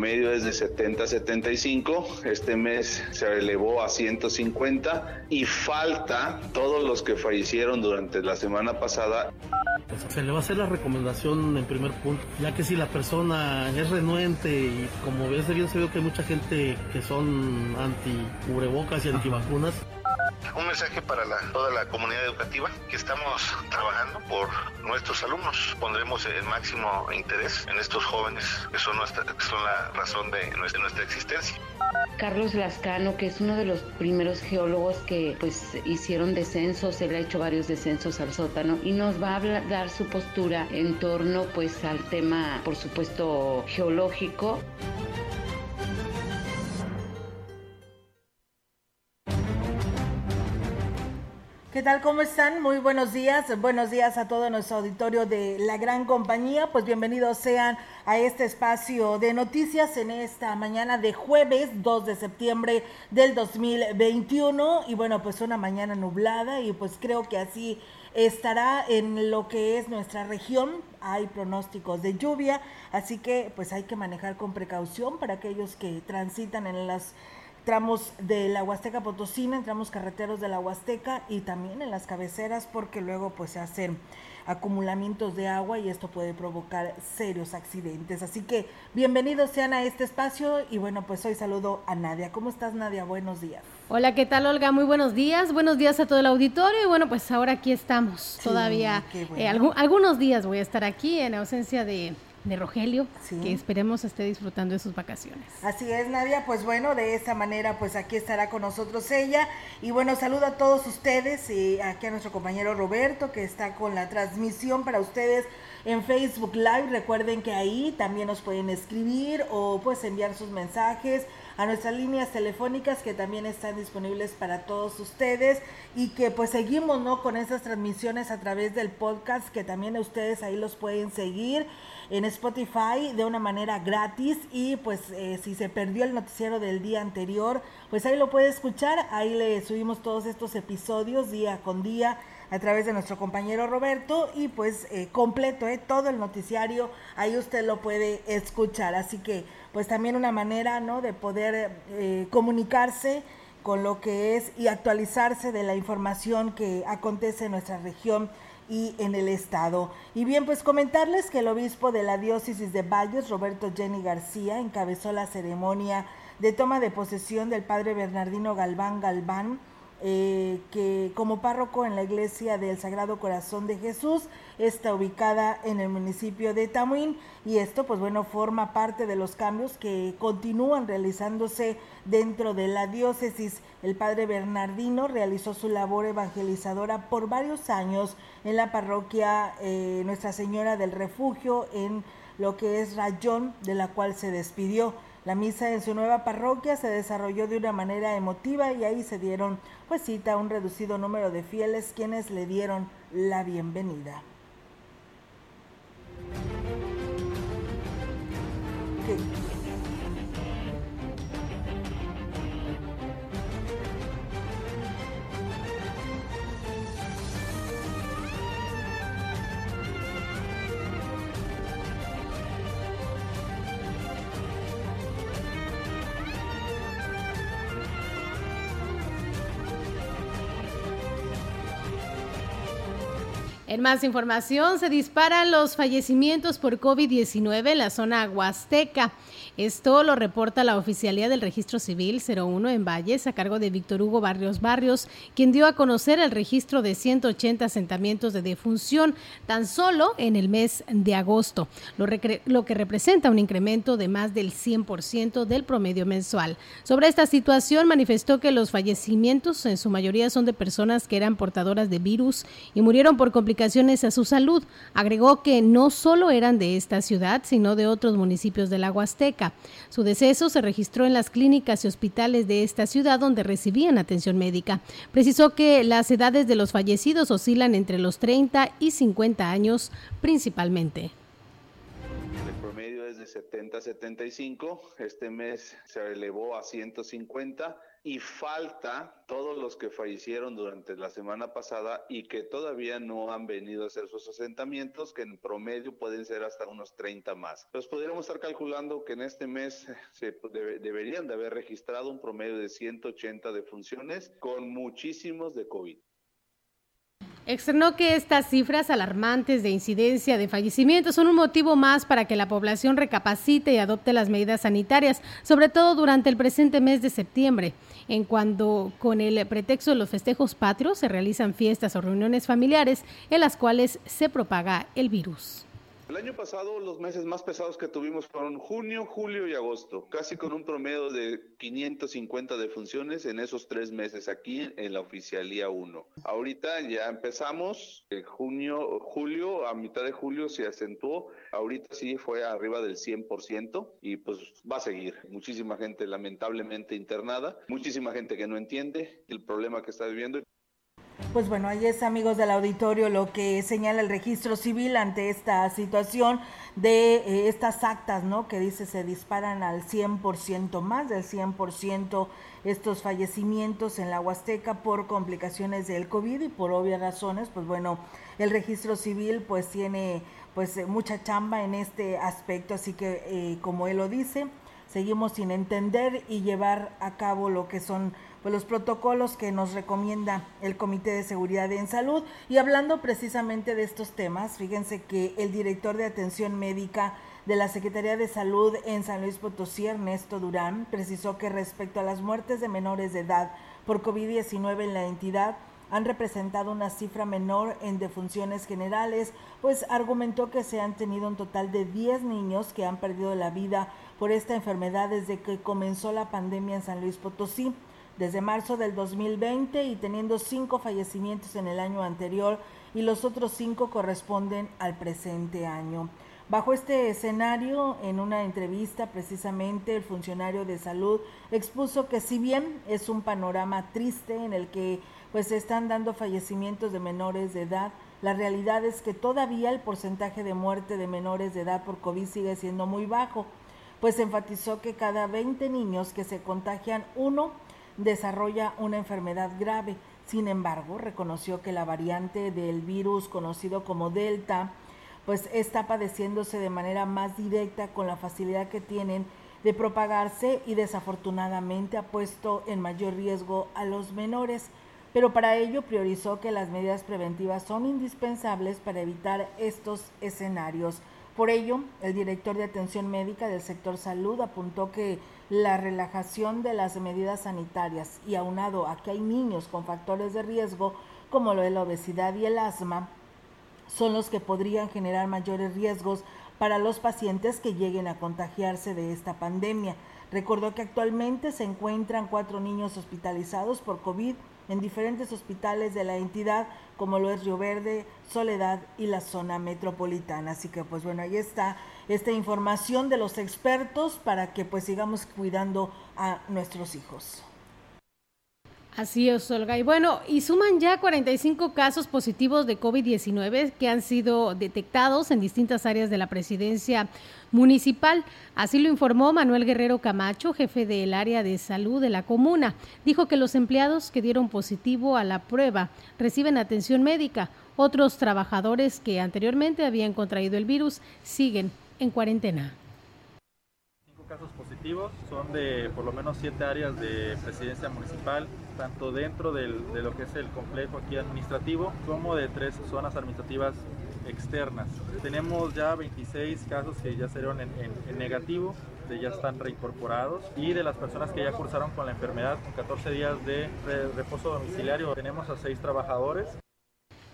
Promedio es de 70 a 75. Este mes se elevó a 150 y falta todos los que fallecieron durante la semana pasada. Pues se le va a hacer la recomendación en primer punto, ya que si la persona es renuente y como ves bien se ve que hay mucha gente que son anti cubrebocas y antivacunas. Un mensaje para toda la comunidad educativa que estamos trabajando por nuestros alumnos. Pondremos el máximo interés en estos jóvenes que son, la razón de nuestra, nuestra existencia. Carlos Lascano, que es uno de los primeros geólogos que pues hicieron descensos, él ha hecho varios descensos al sótano y nos va a dar su postura en torno pues al tema, por supuesto, geológico. ¿Qué tal? ¿Cómo están? Muy buenos días. Buenos días a todo nuestro auditorio de la gran compañía. Pues bienvenidos sean a este espacio de noticias en esta mañana de jueves 2 de septiembre del 2021. Y bueno, pues una mañana nublada y pues creo que así estará en lo que es nuestra región. Hay pronósticos de lluvia, así que pues hay que manejar con precaución para aquellos que transitan en las tramos de la Huasteca Potosina, en tramos carreteros de la Huasteca y también en las cabeceras porque luego pues se hacen acumulamientos de agua y esto puede provocar serios accidentes. Así que bienvenidos sean a este espacio y bueno, pues hoy saludo a Nadia. ¿Cómo estás Nadia? Buenos días. Hola, ¿qué tal Olga? Muy buenos días. Buenos días a todo el auditorio y bueno, pues ahora aquí estamos. Todavía eh, algunos días voy a estar aquí en ausencia de de Rogelio, que esperemos esté disfrutando de sus vacaciones. Así es, Nadia, pues bueno, de esta manera, pues aquí estará con nosotros ella. Y bueno, saludo a todos ustedes y aquí a nuestro compañero Roberto, que está con la transmisión para ustedes en Facebook Live. Recuerden que ahí también nos pueden escribir o pues enviar sus mensajes a nuestras líneas telefónicas que también están disponibles para todos ustedes y que pues seguimos no con esas transmisiones a través del podcast que también ustedes ahí los pueden seguir en Spotify de una manera gratis y pues eh, si se perdió el noticiero del día anterior, pues ahí lo puede escuchar, ahí le subimos todos estos episodios día con día a través de nuestro compañero Roberto y pues eh, completo, eh, todo el noticiario, ahí usted lo puede escuchar, así que pues también una manera, ¿no? De poder eh, comunicarse con lo que es y actualizarse de la información que acontece en nuestra región y en el Estado. Y bien, pues comentarles que el obispo de la diócesis de Valles, Roberto Jenny García, encabezó la ceremonia de toma de posesión del padre Bernardino Galván Galván, eh, que como párroco en la iglesia del Sagrado Corazón de Jesús está ubicada en el municipio de Tamuín y esto pues bueno forma parte de los cambios que continúan realizándose dentro de la diócesis. El padre Bernardino realizó su labor evangelizadora por varios años en la parroquia eh, Nuestra Señora del Refugio en lo que es Rayón, de la cual se despidió. La misa en su nueva parroquia se desarrolló de una manera emotiva y ahí se dieron pues cita a un reducido número de fieles quienes le dieron la bienvenida. En más información, se disparan los fallecimientos por COVID-19 en la zona huasteca. Esto lo reporta la Oficialía del Registro Civil 01 en Valles a cargo de Víctor Hugo Barrios Barrios, quien dio a conocer el registro de 180 asentamientos de defunción tan solo en el mes de agosto, lo, que representa un incremento de más del 100% del promedio mensual. Sobre esta situación manifestó que los fallecimientos en su mayoría son de personas que eran portadoras de virus y murieron por complicaciones a su salud. Agregó que no solo eran de esta ciudad, sino de otros municipios de la. Su deceso se registró en las clínicas y hospitales de esta ciudad donde recibían atención médica. Precisó que las edades de los fallecidos oscilan entre los 30 y 50 años principalmente. De 70 a 75, este mes se elevó a 150 y falta todos los que fallecieron durante la semana pasada y que todavía no han venido a hacer sus asentamientos, que en promedio pueden ser hasta unos 30 más. Pues podríamos estar calculando que en este mes se deberían de haber registrado un promedio de 180 defunciones con muchísimos de COVID. Externó que estas cifras alarmantes de incidencia de fallecimientos son un motivo más para que la población recapacite y adopte las medidas sanitarias, sobre todo durante el presente mes de septiembre, en cuando con el pretexto de los festejos patrios se realizan fiestas o reuniones familiares en las cuales se propaga el virus. El año pasado los meses más pesados que tuvimos fueron junio, julio y agosto, casi con un promedio de 550 defunciones en esos tres meses aquí en la oficialía 1. Ahorita ya empezamos, en junio, julio, a mitad de julio se acentuó, ahorita sí fue arriba del 100% y pues va a seguir. Muchísima gente lamentablemente internada, muchísima gente que no entiende el problema que está viviendo. Pues bueno, ahí es amigos del auditorio lo que señala el registro civil ante esta situación de eh, estas actas, ¿no? Que dice se disparan al 100%, más del 100% estos fallecimientos en la Huasteca por complicaciones del COVID y por obvias razones, pues bueno, el registro civil pues tiene pues eh, mucha chamba en este aspecto, así que eh, como él lo dice, seguimos sin entender y llevar a cabo lo que son pues, los protocolos que nos recomienda el Comité de Seguridad en Salud. Y hablando precisamente de estos temas, fíjense que el director de atención médica de la Secretaría de Salud en San Luis Potosí, Ernesto Durán, precisó que respecto a las muertes de menores de edad por COVID-19 en la entidad, han representado una cifra menor en defunciones generales, pues argumentó que se han tenido un total de 10 niños que han perdido la vida por esta enfermedad desde que comenzó la pandemia en San Luis Potosí desde marzo del 2020 y teniendo cinco fallecimientos en el año anterior y los otros cinco corresponden al presente año. Bajo este escenario, en una entrevista precisamente, el funcionario de salud expuso que si bien es un panorama triste en el que pues se están dando fallecimientos de menores de edad, la realidad es que todavía el porcentaje de muerte de menores de edad por COVID sigue siendo muy bajo, pues enfatizó que cada 20 niños que se contagian, uno desarrolla una enfermedad grave. Sin embargo, reconoció que la variante del virus conocido como Delta, pues está padeciéndose de manera más directa con la facilidad que tienen de propagarse y desafortunadamente ha puesto en mayor riesgo a los menores, pero para ello priorizó que las medidas preventivas son indispensables para evitar estos escenarios. Por ello, el director de atención médica del sector salud apuntó que la relajación de las medidas sanitarias y aunado a que hay niños con factores de riesgo como lo de la obesidad y el asma, son los que podrían generar mayores riesgos para los pacientes que lleguen a contagiarse de esta pandemia. Recordó que actualmente se encuentran cuatro niños hospitalizados por COVID en diferentes hospitales de la entidad, como lo es Río Verde, Soledad y la zona metropolitana. Así que pues bueno, ahí está esta información de los expertos para que pues sigamos cuidando a nuestros hijos. Así es, Olga. Y bueno, y suman ya 45 casos positivos de COVID-19 que han sido detectados en distintas áreas de la presidencia municipal. Así lo informó Manuel Guerrero Camacho, jefe del área de salud de la comuna. Dijo que los empleados que dieron positivo a la prueba reciben atención médica. Otros trabajadores que anteriormente habían contraído el virus siguen en cuarentena. Cinco casos positivos son de por lo menos siete áreas de presidencia municipal, tanto dentro de lo que es el complejo aquí administrativo como de tres zonas administrativas externas. Tenemos ya 26 casos que ya salieron en, en negativo, ya están reincorporados y de las personas que ya cursaron con la enfermedad con 14 días de reposo domiciliario tenemos a seis trabajadores.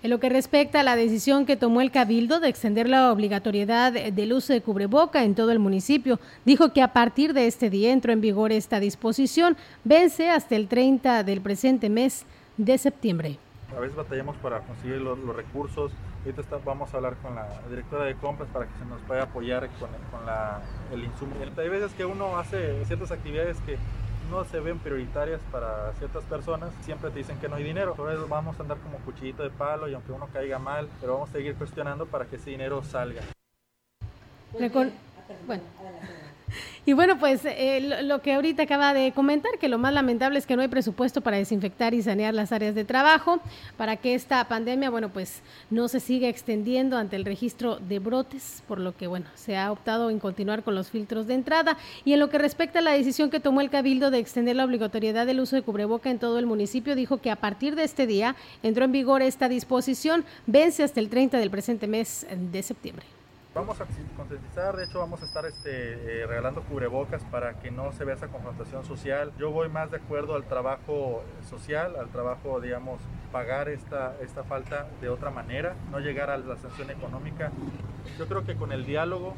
En lo que respecta a la decisión que tomó el Cabildo de extender la obligatoriedad del uso de cubreboca en todo el municipio, dijo que a partir de este día entró en vigor esta disposición, vence hasta el 30 del presente mes de septiembre. A veces batallamos para conseguir los, recursos. Ahorita vamos a hablar con la directora de compras para que se nos pueda apoyar con, el insumo. Hay veces que uno hace ciertas actividades que no se ven prioritarias para ciertas personas, siempre te dicen que no hay dinero. Por eso vamos a andar como cuchillito de palo y aunque uno caiga mal, pero vamos a seguir cuestionando para que ese dinero salga. bueno. Y bueno, pues eh, lo, que ahorita acaba de comentar, que lo más lamentable es que no hay presupuesto para desinfectar y sanear las áreas de trabajo, para que esta pandemia, bueno, pues no se siga extendiendo ante el registro de brotes, por lo que, bueno, se ha optado en continuar con los filtros de entrada. Y en lo que respecta a la decisión que tomó el Cabildo de extender la obligatoriedad del uso de cubreboca en todo el municipio, dijo que a partir de este día entró en vigor esta disposición, vence hasta el 30 del presente mes de septiembre. Vamos a concientizar, de hecho vamos a estar este, eh, regalando cubrebocas para que no se vea esa confrontación social. Yo voy más de acuerdo al trabajo social, al trabajo, digamos, pagar esta, esta falta de otra manera, no llegar a la sanción económica. Yo creo que con el diálogo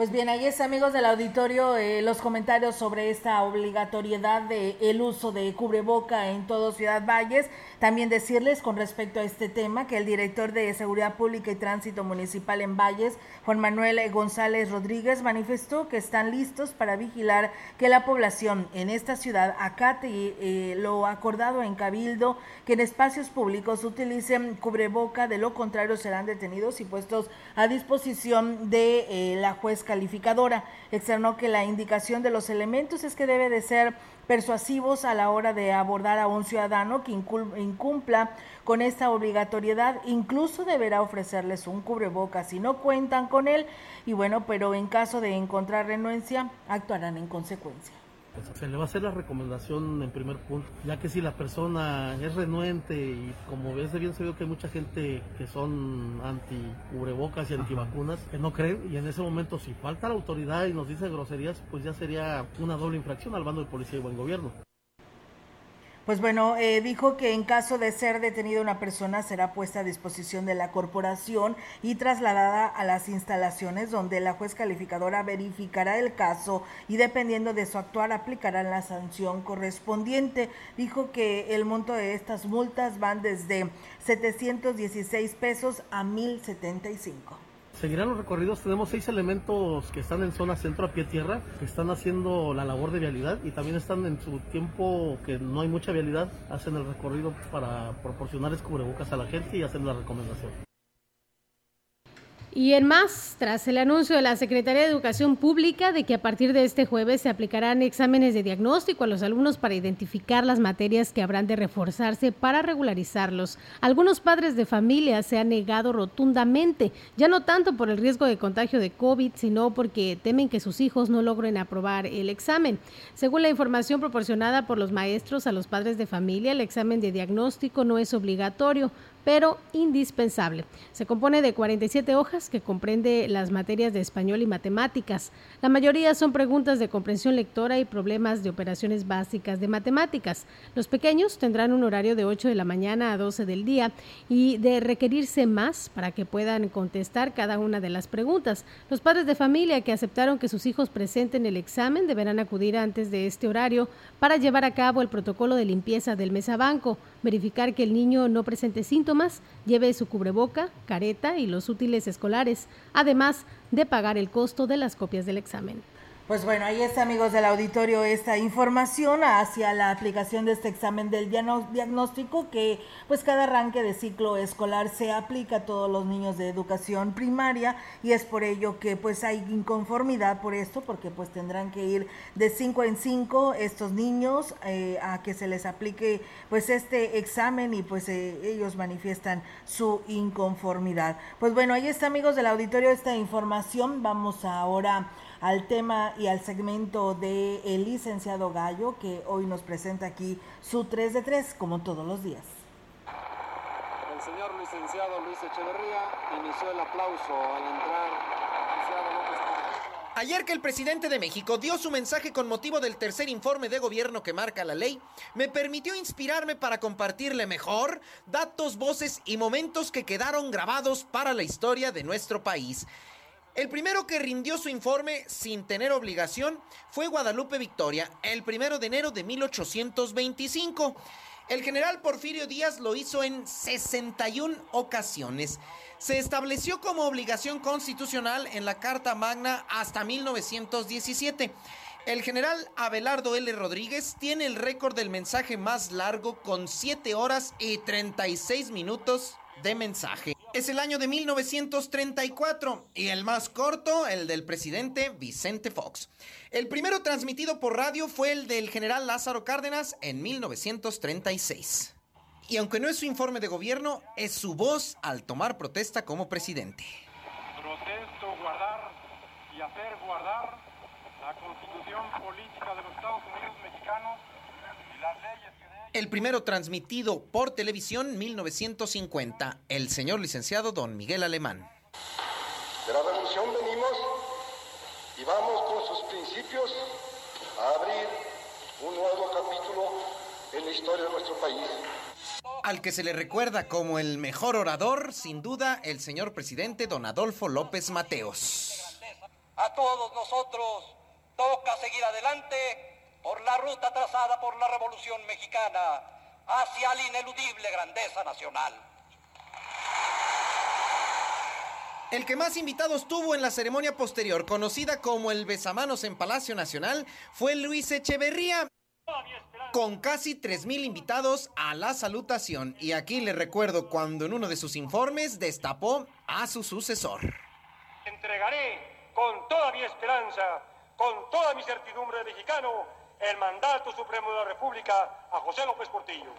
pues bien, ahí es amigos del auditorio eh, los comentarios sobre esta obligatoriedad de el uso de cubreboca en todo Ciudad Valles. También decirles con respecto a este tema que el director de Seguridad Pública y Tránsito Municipal en Valles, Juan Manuel González Rodríguez, manifestó que están listos para vigilar que la población en esta ciudad acate eh, lo acordado en Cabildo, que en espacios públicos utilicen cubreboca, de lo contrario serán detenidos y puestos a disposición de eh, la juez calificadora. Externó que la indicación de los elementos es que debe de ser persuasivos a la hora de abordar a un ciudadano que incumpla con esta obligatoriedad, incluso deberá ofrecerles un cubrebocas si no cuentan con él y bueno, pero en caso de encontrar renuencia, actuarán en consecuencia. Se le va a hacer la recomendación en primer punto, ya que si la persona es renuente y como ves bien se ve que hay mucha gente que son anti cubrebocas y antivacunas que no creen y en ese momento si falta la autoridad y nos dice groserías pues ya sería una doble infracción al bando de policía y buen gobierno. Pues bueno, eh, dijo que en caso de ser detenida una persona será puesta a disposición de la corporación y trasladada a las instalaciones donde la juez calificadora verificará el caso y dependiendo de su actuar aplicará la sanción correspondiente. Dijo que el monto de estas multas van desde 716 pesos a 1075 seguirán los recorridos. Tenemos seis elementos que están en zona centro a pie tierra, que están haciendo la labor de vialidad y también están en su tiempo que no hay mucha vialidad, hacen el recorrido para proporcionarles cubrebocas a la gente y hacen la recomendación. Y en más, tras el anuncio de la Secretaría de Educación Pública de que a partir de este jueves se aplicarán exámenes de diagnóstico a los alumnos para identificar las materias que habrán de reforzarse para regularizarlos, algunos padres de familia se han negado rotundamente, ya no tanto por el riesgo de contagio de COVID, sino porque temen que sus hijos no logren aprobar el examen. Según la información proporcionada por los maestros a los padres de familia, el examen de diagnóstico no es obligatorio, pero indispensable. Se compone de 47 hojas que comprende las materias de español y matemáticas. La mayoría son preguntas de comprensión lectora y problemas de operaciones básicas de matemáticas. Los pequeños tendrán un horario de 8 de la mañana a 12 del día y de requerirse más para que puedan contestar cada una de las preguntas. Los padres de familia que aceptaron que sus hijos presenten el examen deberán acudir antes de este horario para llevar a cabo el protocolo de limpieza del mesabanco, verificar que el niño no presente síntomas lleve su cubreboca, careta y los útiles escolares, además de pagar el costo de las copias del examen. Pues bueno, ahí está, amigos del auditorio, esta información hacia la aplicación de este examen del diagnóstico que pues cada arranque de ciclo escolar se aplica a todos los niños de educación primaria y es por ello que pues hay inconformidad por esto porque pues tendrán que ir de cinco en cinco estos niños eh, a que se les aplique pues este examen y pues eh, ellos manifiestan su inconformidad. Pues bueno, ahí está, amigos del auditorio, esta información. Vamos ahora al tema y al segmento de el licenciado Gallo, que hoy nos presenta aquí su 3 de 3, como todos los días. El señor licenciado Luis Echeverría inició el aplauso al entrar Ayer que el presidente de México dio su mensaje con motivo del tercer informe de gobierno que marca la ley, me permitió inspirarme para compartirle mejor datos, voces y momentos que quedaron grabados para la historia de nuestro país. El primero que rindió su informe sin tener obligación fue Guadalupe Victoria, el primero de enero de 1825. El general Porfirio Díaz lo hizo en 61 ocasiones. Se estableció como obligación constitucional en la Carta Magna hasta 1917. El general Abelardo L. Rodríguez tiene el récord del mensaje más largo con 7 horas y 36 minutos de mensaje. Es el año de 1934 y el más corto, el del presidente Vicente Fox. El primero transmitido por radio fue el del general Lázaro Cárdenas en 1936. Y aunque no es su informe de gobierno, es su voz al tomar protesta como presidente. Protesto guardar y hacer guardar la constitución política de los Estados Unidos mexicanos y las leyes el primero transmitido por televisión 1950, el señor licenciado don Miguel Alemán. De la revolución venimos y vamos con sus principios a abrir un nuevo capítulo en la historia de nuestro país. Al que se le recuerda como el mejor orador, sin duda, el señor presidente don Adolfo López Mateos. A todos nosotros toca seguir adelante por la ruta trazada por la Revolución Mexicana hacia la ineludible grandeza nacional. El que más invitados tuvo en la ceremonia posterior, conocida como el Besamanos en Palacio Nacional, fue Luis Echeverría, con casi 3.000 invitados a la salutación. Y aquí le recuerdo cuando en uno de sus informes destapó a su sucesor. Entregaré con toda mi esperanza, con toda mi certidumbre de mexicano, el mandato supremo de la República a José López Portillo.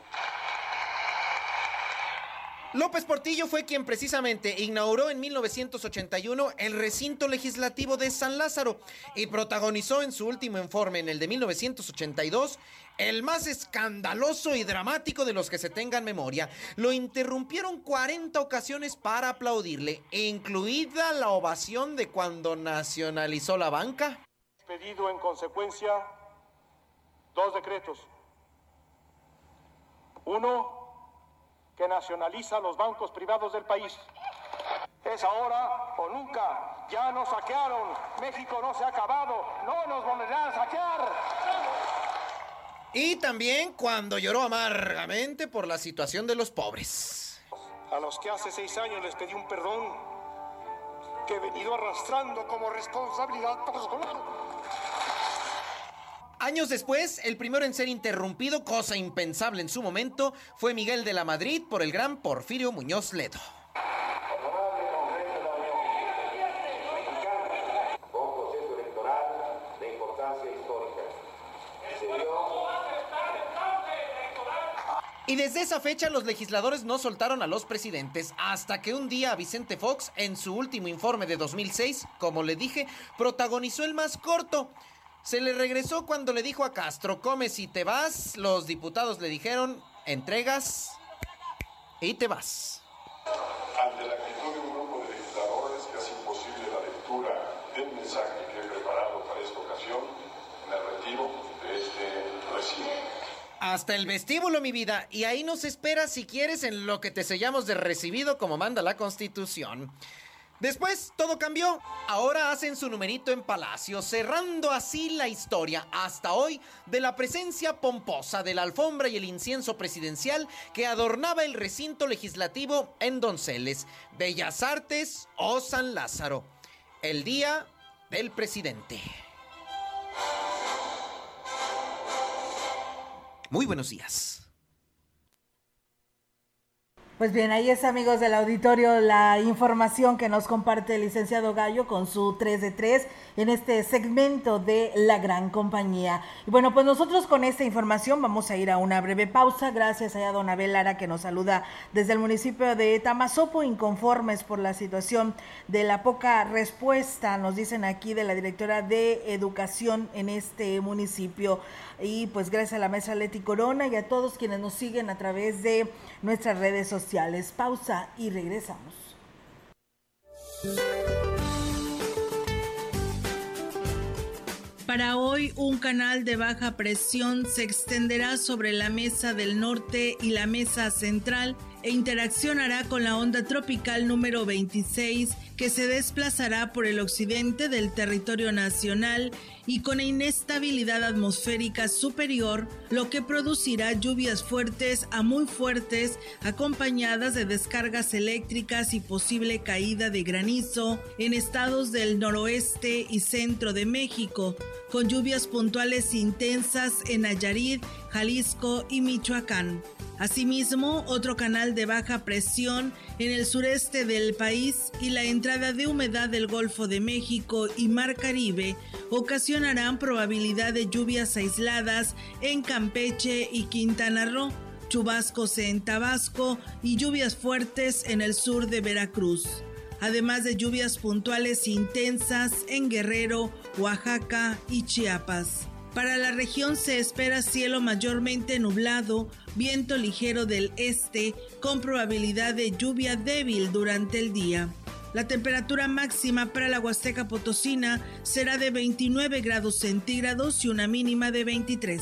López Portillo fue quien precisamente inauguró en 1981 el recinto legislativo de San Lázaro y protagonizó en su último informe, en el de 1982, el más escandaloso y dramático de los que se tengan memoria. Lo interrumpieron 40 ocasiones para aplaudirle, incluida la ovación de cuando nacionalizó la banca. Pedido en consecuencia dos decretos. Uno, que nacionaliza los bancos privados del país. Es ahora o nunca. Ya nos saquearon. México no se ha acabado. No nos volverán a saquear. Y también cuando lloró amargamente por la situación de los pobres. A los que hace seis años les pedí un perdón que he venido arrastrando como responsabilidad personal. Años después, el primero en ser interrumpido, cosa impensable en su momento, fue Miguel de la Madrid por el gran Porfirio Muñoz Ledo. Y desde esa fecha los legisladores no soltaron a los presidentes, hasta que un día Vicente Fox, en su último informe de 2006, como le dije, protagonizó el más corto, se le regresó cuando le dijo a Castro, come si te vas. Los diputados le dijeron, entregas y te vas. Ante la actitud de un grupo de legisladores que hace imposible la lectura del mensaje que he preparado para esta ocasión, me retiro de este recinto. Hasta el vestíbulo, mi vida, y ahí nos espera si quieres en lo que te sellamos de recibido como manda la Constitución. Después todo cambió. Ahora hacen su numerito en Palacio, cerrando así la historia hasta hoy de la presencia pomposa de la alfombra y el incienso presidencial que adornaba el recinto legislativo en Donceles, Bellas Artes o San Lázaro. El día del presidente. Muy buenos días. Pues bien, ahí es amigos del auditorio la información que nos comparte el licenciado Gallo con su 3 de 3 en este segmento de la gran compañía. Y bueno, pues nosotros con esta información vamos a ir a una breve pausa. Gracias a Don Abel Lara que nos saluda desde el municipio de Tamazopo, inconformes por la situación de la poca respuesta, nos dicen aquí de la directora de educación en este municipio. Y pues gracias a la mesa Leti Corona y a todos quienes nos siguen a través de nuestras redes sociales. Pausa y regresamos. Para hoy, un canal de baja presión se extenderá sobre la mesa del norte y la mesa central e interaccionará con la onda tropical número 26 que se desplazará por el occidente del territorio nacional y con inestabilidad atmosférica superior, lo que producirá lluvias fuertes a muy fuertes acompañadas de descargas eléctricas y posible caída de granizo en estados del noroeste y centro de México, con lluvias puntuales intensas en Nayarit, Jalisco y Michoacán. Asimismo, otro canal de baja presión en el sureste del país y la entrada de humedad del Golfo de México y Mar Caribe ocasionarán probabilidad de lluvias aisladas en Campeche y Quintana Roo, chubascos en Tabasco y lluvias fuertes en el sur de Veracruz además de lluvias puntuales intensas en Guerrero, Oaxaca y Chiapas. Para la región se espera cielo mayormente nublado, viento ligero del este con probabilidad de lluvia débil durante el día. La temperatura máxima para la Huasteca Potosina será de 29 grados centígrados y una mínima de 23.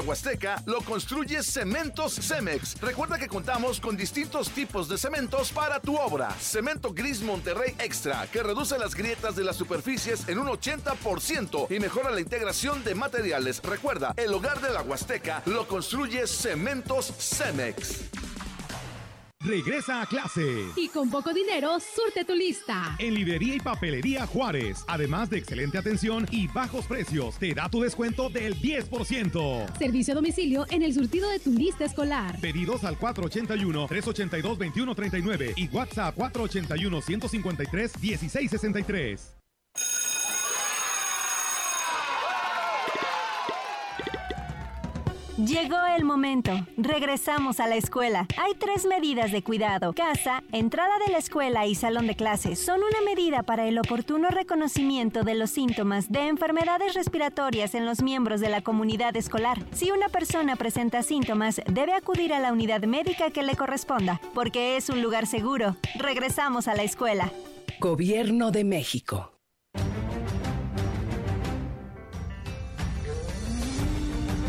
la lo construye Cementos Cemex. Recuerda que contamos con distintos tipos de cementos para tu obra. Cemento Gris Monterrey Extra, que reduce las grietas de las superficies en un 80% y mejora la integración de materiales. Recuerda, el hogar de la Huasteca lo construye Cementos Cemex regresa a clase. Y con poco dinero, surte tu lista. En Librería y Papelería Juárez, además de excelente atención y bajos precios, te da tu descuento del 10%. Servicio a domicilio en el surtido de tu lista escolar. Pedidos al 481-382-2139 y WhatsApp 481-153-1663. Llegó el momento. Regresamos a la escuela. Hay tres medidas de cuidado. Casa, entrada de la escuela y salón de clases son una medida para el oportuno reconocimiento de los síntomas de enfermedades respiratorias en los miembros de la comunidad escolar. Si una persona presenta síntomas, debe acudir a la unidad médica que le corresponda, porque es un lugar seguro. Regresamos a la escuela. Gobierno de México.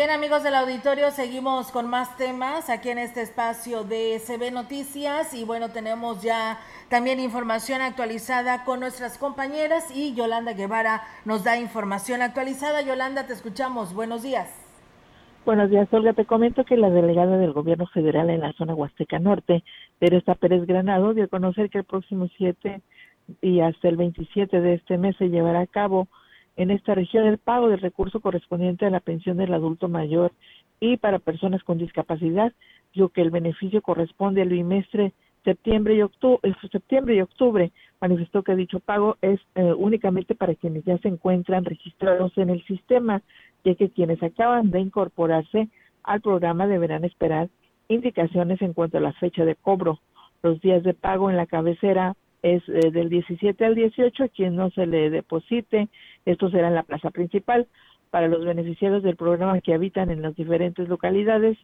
Bien amigos del auditorio, seguimos con más temas aquí en este espacio de CB Noticias y bueno, tenemos ya también información actualizada con nuestras compañeras y Yolanda Guevara nos da información actualizada. Yolanda, te escuchamos. Buenos días. Buenos días, Olga. Te comento que la delegada del gobierno federal en la zona Huasteca Norte, Teresa Pérez Granado, dio a conocer que el próximo 7 y hasta el 27 de este mes se llevará a cabo en esta región el pago del recurso correspondiente a la pensión del adulto mayor y para personas con discapacidad, lo que el beneficio corresponde al bimestre septiembre y octubre, septiembre y octubre manifestó que dicho pago es eh, únicamente para quienes ya se encuentran registrados en el sistema, ya que quienes acaban de incorporarse al programa deberán esperar indicaciones en cuanto a la fecha de cobro. Los días de pago en la cabecera es eh, del 17 al 18, quien no se le deposite, esto será en la plaza principal. Para los beneficiarios del programa que habitan en las diferentes localidades,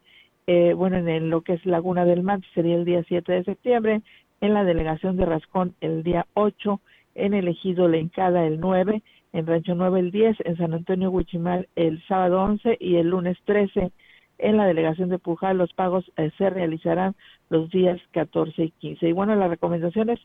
eh, bueno, en lo que es Laguna del Mar sería el día 7 de septiembre, en la delegación de Rascón el día 8, en el ejido Lencada el 9, en Rancho 9 el 10, en San Antonio Huichimal el sábado 11 y el lunes 13 en la delegación de Pujal los pagos eh, se realizarán los días 14 y 15. Y bueno, las recomendaciones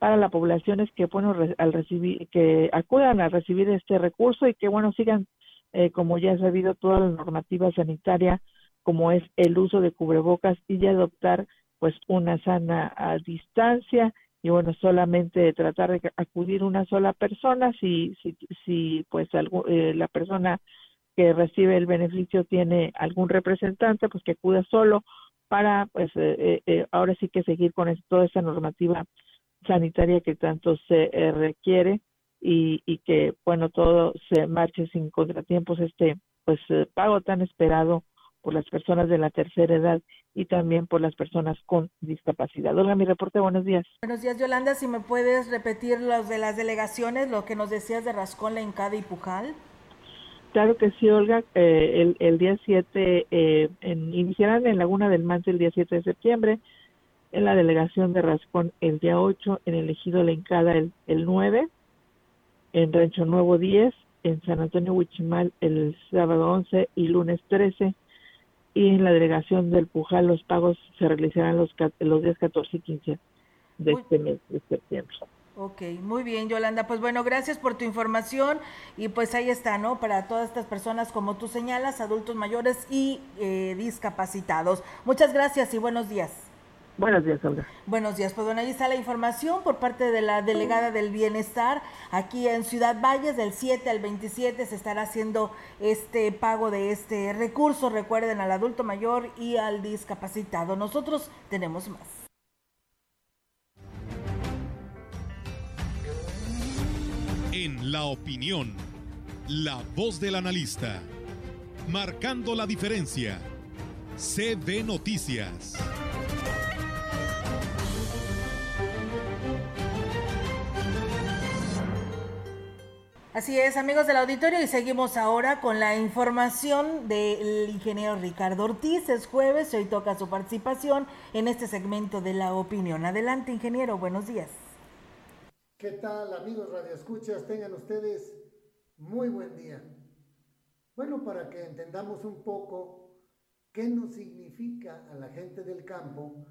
para la población es que bueno al recibir que acudan a recibir este recurso y que bueno sigan eh, como ya ha sabido toda la normativa sanitaria como es el uso de cubrebocas y de adoptar pues una sana a distancia y bueno solamente tratar de acudir una sola persona si si, si pues eh, la persona que recibe el beneficio tiene algún representante pues que acuda solo para pues eh, eh, ahora sí que seguir con toda esa normativa sanitaria que tanto se requiere y, y que bueno todo se marche sin contratiempos este pues pago tan esperado por las personas de la tercera edad y también por las personas con discapacidad. Olga, mi reporte, buenos días. Buenos días, Yolanda. Si me puedes repetir los de las delegaciones, lo que nos decías de Rascón, La Encada y Pujal. Claro que sí, Olga. Eh, el, el, día 7, eh, en, iniciarán en Laguna del Manche el día 7 de septiembre, en la delegación de Rascón el día 8, en el ejido La Encada el, el 9, en Rancho Nuevo 10, en San Antonio Huichimal el sábado 11 y lunes 13, y en la delegación del Pujal los pagos se realizarán los, los días 14 y 15 de este mes de septiembre. Ok, muy bien, Yolanda. Pues bueno, gracias por tu información y pues ahí está, ¿no? Para todas estas personas, como tú señalas, adultos mayores y eh, discapacitados. Muchas gracias y buenos días. Buenos días, Olga. Buenos días. Pues bueno, ahí está la información por parte de la delegada del bienestar. Aquí en Ciudad Valles, del 7 al 27, se estará haciendo este pago de este recurso. Recuerden al adulto mayor y al discapacitado. Nosotros tenemos más. En la opinión, la voz del analista, marcando la diferencia. CB Noticias. Así es, amigos del auditorio, y seguimos ahora con la información del ingeniero Ricardo Ortiz. Es jueves, hoy toca su participación en este segmento de la opinión. Adelante, ingeniero, buenos días. ¿Qué tal, amigos radioescuchas? Tengan ustedes muy buen día. Bueno, para que entendamos un poco qué nos significa a la gente del campo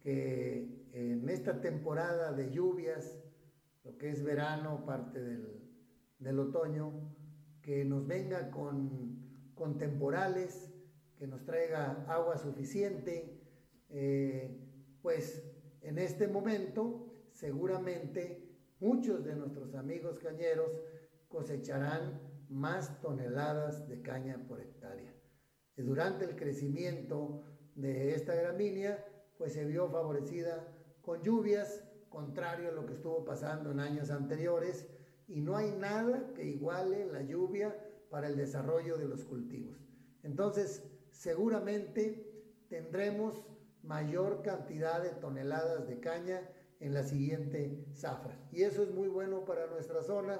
que en esta temporada de lluvias, lo que es verano, parte del del otoño, que nos venga con, con temporales, que nos traiga agua suficiente, eh, pues en este momento seguramente muchos de nuestros amigos cañeros cosecharán más toneladas de caña por hectárea. Y durante el crecimiento de esta gramínea, pues se vio favorecida con lluvias, contrario a lo que estuvo pasando en años anteriores, y no hay nada que iguale la lluvia para el desarrollo de los cultivos. Entonces, seguramente tendremos mayor cantidad de toneladas de caña en la siguiente zafra. Y eso es muy bueno para nuestra zona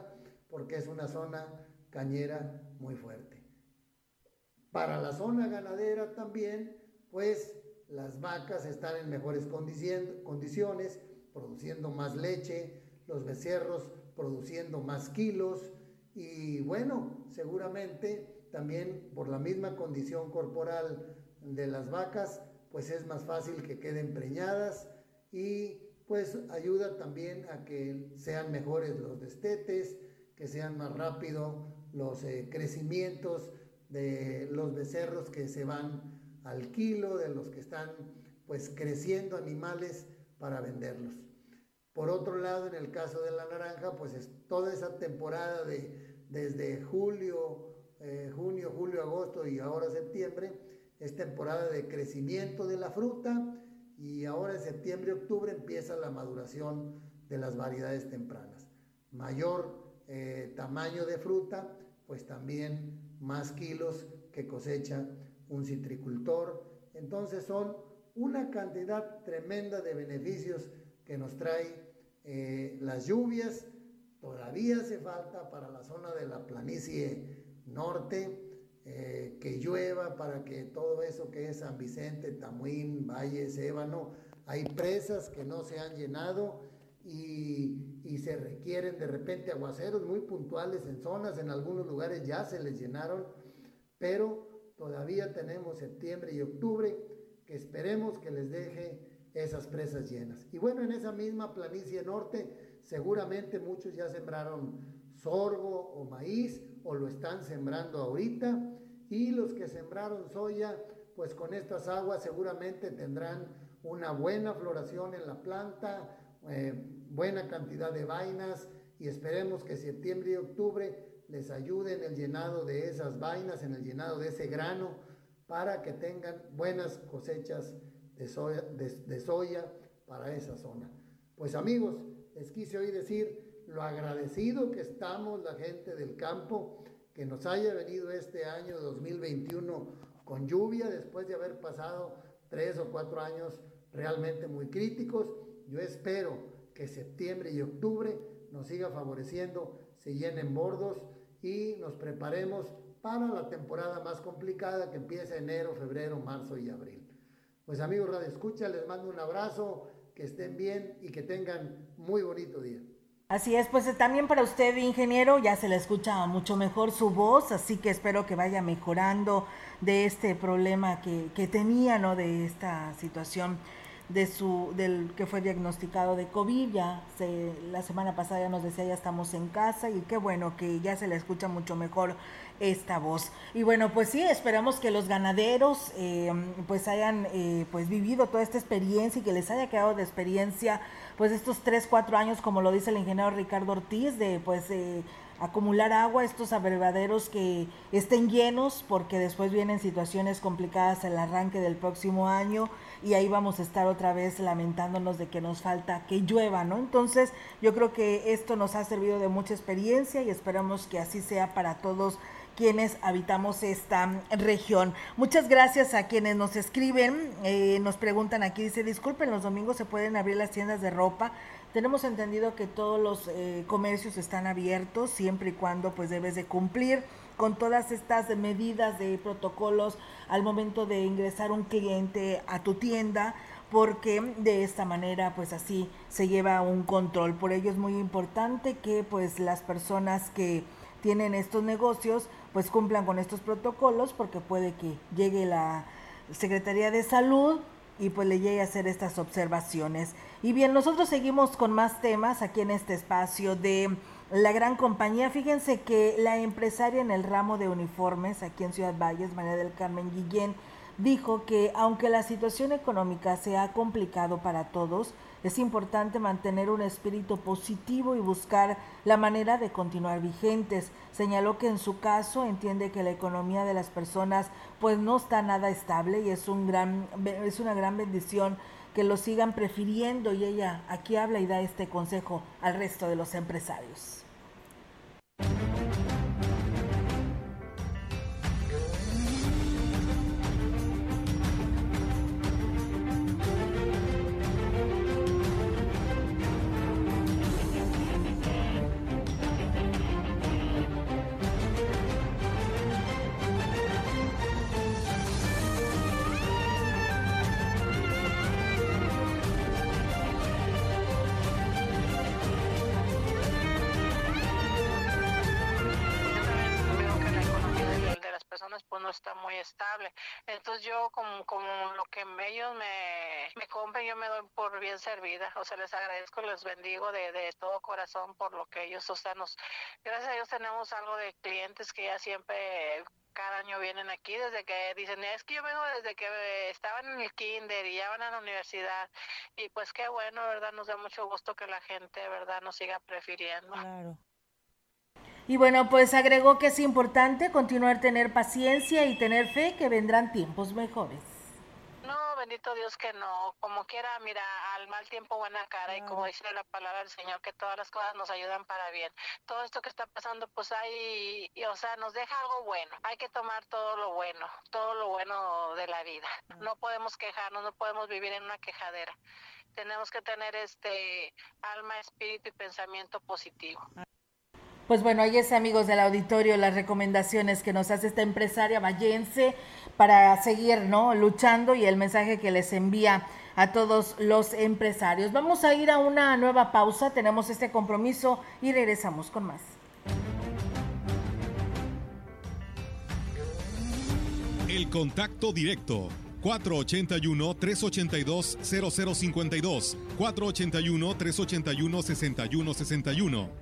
porque es una zona cañera muy fuerte. Para la zona ganadera también, pues las vacas están en mejores condiciones, produciendo más leche, los becerros produciendo más kilos y bueno, seguramente también por la misma condición corporal de las vacas, pues es más fácil que queden preñadas y pues ayuda también a que sean mejores los destetes, que sean más rápido los eh, crecimientos de los becerros que se van al kilo, de los que están pues creciendo animales para venderlos. Por otro lado, en el caso de la naranja, pues es toda esa temporada de desde julio, eh, junio, julio, agosto y ahora septiembre, es temporada de crecimiento de la fruta y ahora en septiembre, octubre empieza la maduración de las variedades tempranas. Mayor eh, tamaño de fruta, pues también más kilos que cosecha un citricultor. Entonces son una cantidad tremenda de beneficios que nos trae eh, las lluvias. Todavía hace falta para la zona de la planicie norte eh, que llueva para que todo eso que es San Vicente, Tamuín, Valles, Ébano, hay presas que no se han llenado y, y, se requieren de repente aguaceros muy puntuales en zonas, en algunos lugares ya se les llenaron, pero todavía tenemos septiembre y octubre que esperemos que les deje esas presas llenas. Y bueno, en esa misma planicie norte seguramente muchos ya sembraron sorgo o maíz o lo están sembrando ahorita y los que sembraron soya pues con estas aguas seguramente tendrán una buena floración en la planta, eh, buena cantidad de vainas y esperemos que septiembre y octubre les ayude en el llenado de esas vainas, en el llenado de ese grano, para que tengan buenas cosechas de soya, para esa zona. Pues amigos, les quise hoy decir lo agradecido que estamos la gente del campo, que nos haya venido este año 2021 con lluvia, después de haber pasado tres o cuatro años realmente muy críticos. Yo espero que septiembre y octubre nos siga favoreciendo, se llenen bordos y nos preparemos para la temporada más complicada que empieza enero, febrero, marzo y abril. Pues amigos Radio Escucha, les mando un abrazo, que estén bien y que tengan muy bonito día. Así es, pues también para usted, ingeniero, ya se le escucha mucho mejor su voz, así que espero que vaya mejorando de este problema que, que tenía, ¿no? De esta situación de su, del que fue diagnosticado de COVID, ya se, la semana pasada ya nos decía ya estamos en casa y qué bueno que ya se le escucha mucho mejor esta voz. Y bueno, pues sí, esperamos que los ganaderos eh, pues hayan eh, pues vivido toda esta experiencia y que les haya quedado de experiencia pues estos tres, cuatro años, como lo dice el ingeniero Ricardo Ortiz, de pues eh, acumular agua, estos abrevaderos que estén llenos, porque después vienen situaciones complicadas el arranque del próximo año y ahí vamos a estar otra vez lamentándonos de que nos falta que llueva, ¿no? Entonces yo creo que esto nos ha servido de mucha experiencia y esperamos que así sea para todos quienes habitamos esta región. Muchas gracias a quienes nos escriben, eh, nos preguntan aquí, dice, disculpen, los domingos se pueden abrir las tiendas de ropa. Tenemos entendido que todos los eh, comercios están abiertos siempre y cuando pues debes de cumplir con todas estas medidas de protocolos al momento de ingresar un cliente a tu tienda porque de esta manera pues así se lleva un control. Por ello es muy importante que pues las personas que tienen estos negocios pues cumplan con estos protocolos porque puede que llegue la Secretaría de Salud y pues le llegue a hacer estas observaciones. Y bien, nosotros seguimos con más temas aquí en este espacio de la gran compañía. Fíjense que la empresaria en el ramo de uniformes aquí en Ciudad Valles, María del Carmen Guillén, dijo que aunque la situación económica se ha complicado para todos, es importante mantener un espíritu positivo y buscar la manera de continuar vigentes. Señaló que en su caso entiende que la economía de las personas pues no está nada estable y es un gran es una gran bendición que lo sigan prefiriendo y ella aquí habla y da este consejo al resto de los empresarios. Yo me doy por bien servida. O sea, les agradezco, les bendigo de, de todo corazón por lo que ellos, o sea, nos, gracias a Dios tenemos algo de clientes que ya siempre cada año vienen aquí desde que dicen, es que yo vengo desde que estaban en el kinder y ya van a la universidad. Y pues qué bueno, ¿verdad? Nos da mucho gusto que la gente, ¿verdad?, nos siga prefiriendo. Claro. Y bueno, pues agregó que es importante continuar tener paciencia y tener fe que vendrán tiempos mejores. Bendito Dios que no. Como quiera, mira, al mal tiempo buena cara. Y como dice la palabra del Señor, que todas las cosas nos ayudan para bien. Todo esto que está pasando, pues hay, o sea, nos deja algo bueno. Hay que tomar todo lo bueno, todo lo bueno de la vida. No podemos quejarnos, no podemos vivir en una quejadera. Tenemos que tener este alma, espíritu y pensamiento positivo. Pues bueno, ahí es amigos del auditorio las recomendaciones que nos hace esta empresaria vallense para seguir, ¿no? Luchando y el mensaje que les envía a todos los empresarios. Vamos a ir a una nueva pausa, tenemos este compromiso y regresamos con más. El contacto directo 481-382-0052, 481-381-6161.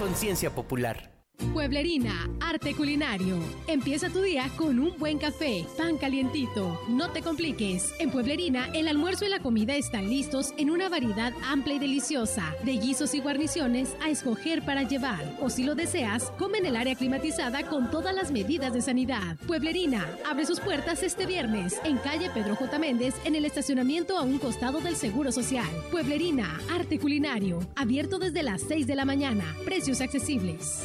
Conciencia popular. Pueblerina, arte culinario. Empieza tu día con un buen café, pan calientito. No te compliques. En Pueblerina, el almuerzo y la comida están listos en una variedad amplia y deliciosa, de guisos y guarniciones a escoger para llevar. O si lo deseas, come en el área climatizada con todas las medidas de sanidad. Pueblerina abre sus puertas este viernes en calle Pedro J. Méndez, en el estacionamiento a un costado del Seguro Social. Pueblerina, arte culinario, abierto desde las 6 de la mañana. Precios accesibles.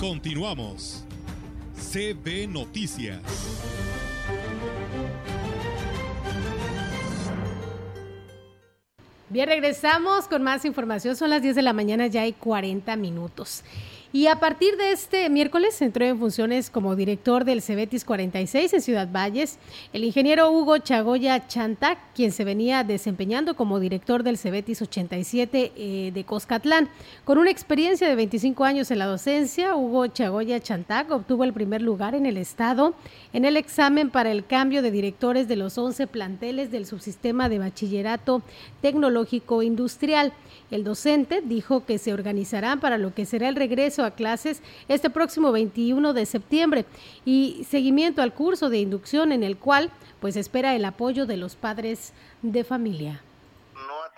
Continuamos. CB Noticias. Bien, regresamos con más información. Son las 10 de la mañana, ya hay 40 minutos. Y a partir de este miércoles entró en funciones como director del Cebetis 46 en Ciudad Valles el ingeniero Hugo Chagoya Chantac, quien se venía desempeñando como director del Cebetis 87 eh, de Coscatlán. Con una experiencia de 25 años en la docencia, Hugo Chagoya Chantac obtuvo el primer lugar en el estado en el examen para el cambio de directores de los 11 planteles del subsistema de bachillerato tecnológico industrial. El docente dijo que se organizarán para lo que será el regreso a clases este próximo 21 de septiembre. Y seguimiento al curso de inducción en el cual pues espera el apoyo de los padres de familia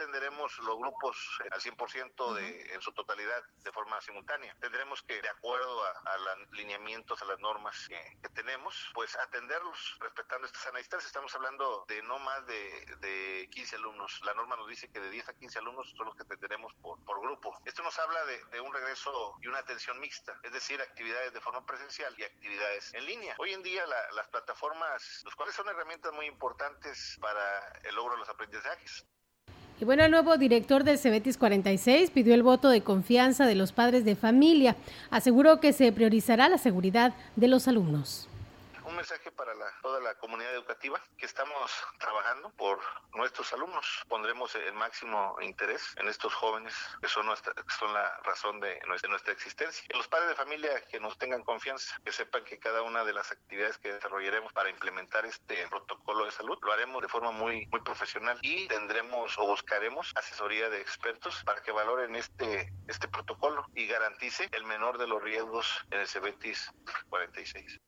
atenderemos los grupos al 100% de, en su totalidad de forma simultánea. Tendremos que, de acuerdo a, los lineamientos, a las normas que, tenemos, pues atenderlos respetando esta sana distancia. Estamos hablando de no más de, de 15 alumnos. La norma nos dice que de 10 a 15 alumnos son los que atenderemos por, por grupo. Esto nos habla de, un regreso y una atención mixta, es decir, actividades de forma presencial y actividades en línea. Hoy en día las plataformas, los cuales son herramientas muy importantes para el logro de los aprendizajes. Y bueno, el nuevo director del Cebetis 46 pidió el voto de confianza de los padres de familia. Aseguró que se priorizará la seguridad de los alumnos mensaje para toda la comunidad educativa que estamos trabajando por nuestros alumnos. Pondremos el máximo interés en estos jóvenes que son, nuestra, son la razón de nuestra, existencia. los padres de familia que nos tengan confianza, que sepan que cada una de las actividades que desarrollaremos para implementar este protocolo de salud lo haremos de forma muy, muy profesional y tendremos o buscaremos asesoría de expertos para que valoren este, este protocolo y garantice el menor de los riesgos en el CEBETIS 46.